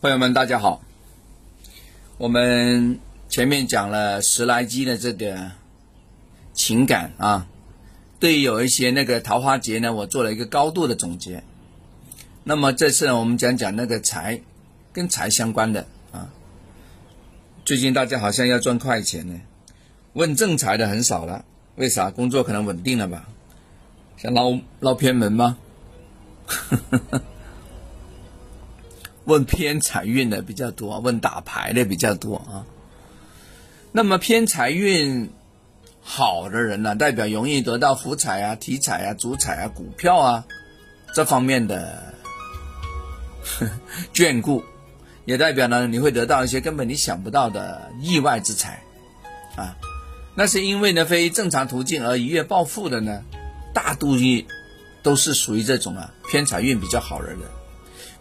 朋友们，大家好。我们前面讲了十来集的这个情感啊，对于有一些那个桃花劫呢，我做了一个高度的总结。那么这次呢，我们讲讲那个财，跟财相关的啊。最近大家好像要赚快钱呢，问正财的很少了，为啥？工作可能稳定了吧？想捞捞偏门吗？问偏财运的比较多，问打牌的比较多啊。那么偏财运好的人呢，代表容易得到福彩啊、体彩啊、主彩啊、股票啊这方面的 眷顾，也代表呢你会得到一些根本你想不到的意外之财啊。那是因为呢非正常途径而一夜暴富的呢，大多数都是属于这种啊偏财运比较好的人。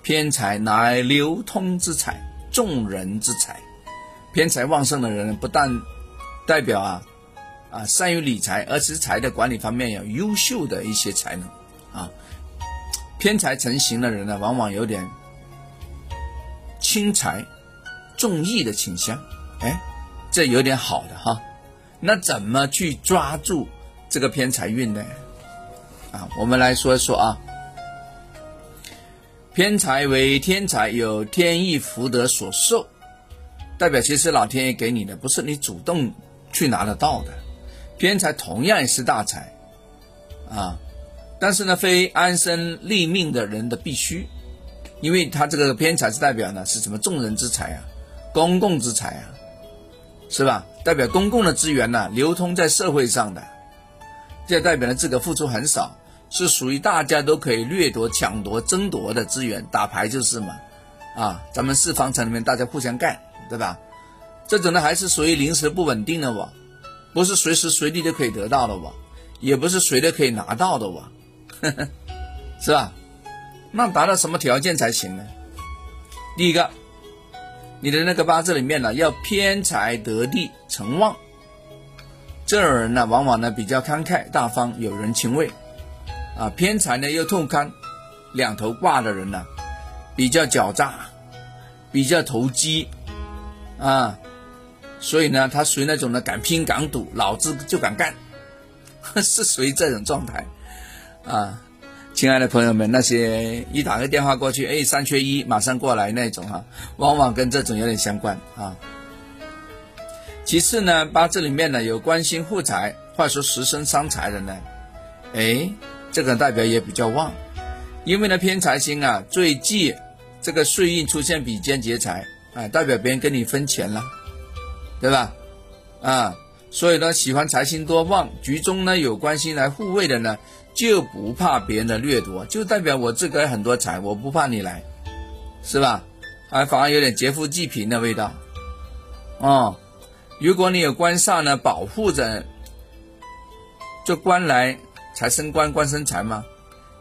偏财乃流通之财，众人之财。偏财旺盛的人，不但代表啊啊善于理财，而且财的管理方面有优秀的一些才能啊。偏财成型的人呢，往往有点轻财重义的倾向。哎，这有点好的哈。那怎么去抓住这个偏财运呢？啊，我们来说一说啊。偏财为天财，有天意福德所受，代表其实老天爷给你的，不是你主动去拿得到的。偏财同样也是大财，啊，但是呢，非安身立命的人的必须，因为他这个偏财是代表呢是什么众人之财啊，公共之财啊，是吧？代表公共的资源呢流通在社会上的，这代表呢自个付出很少。是属于大家都可以掠夺、抢夺、争夺的资源，打牌就是嘛，啊，咱们四方城里面大家互相干，对吧？这种呢还是属于临时不稳定的我，不是随时随地都可以得到的我，也不是谁都可以拿到的我，是吧？那达到什么条件才行呢？第一个，你的那个八字里面呢要偏财得地成旺，这种人呢往往呢比较慷慨大方，有人情味。啊，偏财呢又痛堪，两头挂的人呢，比较狡诈，比较投机，啊，所以呢，他属于那种呢敢拼敢赌，老子就敢干，是属于这种状态，啊，亲爱的朋友们，那些一打个电话过去，哎，三缺一，马上过来那种哈，往往跟这种有点相关啊。其次呢，八字里面呢有官星护财，话说十生伤财的呢，哎。这个代表也比较旺，因为呢偏财星啊，最忌这个岁运出现比肩劫财啊，代表别人跟你分钱了，对吧？啊，所以呢喜欢财星多旺，局中呢有关星来护卫的呢，就不怕别人的掠夺，就代表我自个很多财，我不怕你来，是吧？啊，反而有点劫富济贫的味道。哦，如果你有官煞呢保护着，这官来。财生官，官生财吗？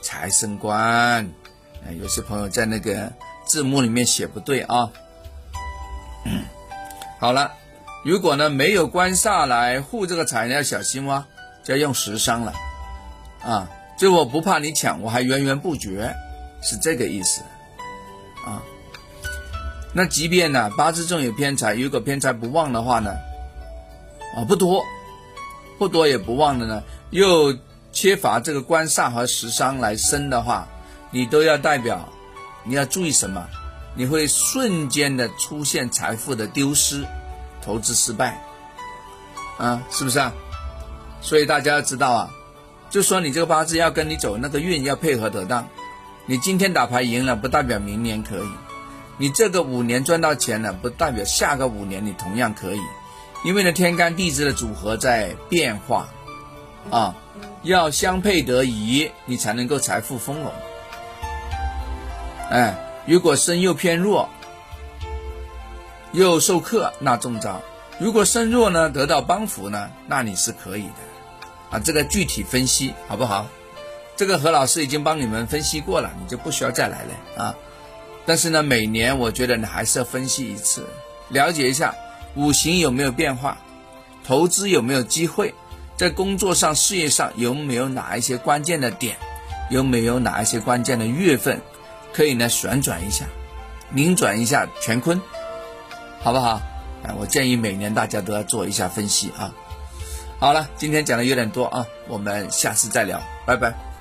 财生官，哎，有些朋友在那个字幕里面写不对啊。好了，如果呢没有官煞来护这个财呢，要小心哇，就要用食伤了啊。就我不怕你抢，我还源源不绝，是这个意思啊。那即便呢八字中有偏财，如果偏财不旺的话呢，啊不多，不多也不旺的呢，又。缺乏这个官煞和食伤来生的话，你都要代表，你要注意什么？你会瞬间的出现财富的丢失，投资失败，啊，是不是啊？所以大家要知道啊，就说你这个八字要跟你走那个运要配合得当，你今天打牌赢了，不代表明年可以；你这个五年赚到钱了，不代表下个五年你同样可以，因为呢天干地支的组合在变化，啊。要相配得宜，你才能够财富丰隆。哎，如果身又偏弱，又受克，那中招；如果身弱呢，得到帮扶呢，那你是可以的。啊，这个具体分析好不好？这个何老师已经帮你们分析过了，你就不需要再来了啊。但是呢，每年我觉得你还是要分析一次，了解一下五行有没有变化，投资有没有机会。在工作上、事业上有没有哪一些关键的点？有没有哪一些关键的月份可以呢旋转一下？拧转一下乾坤，好不好？哎，我建议每年大家都要做一下分析啊。好了，今天讲的有点多啊，我们下次再聊，拜拜。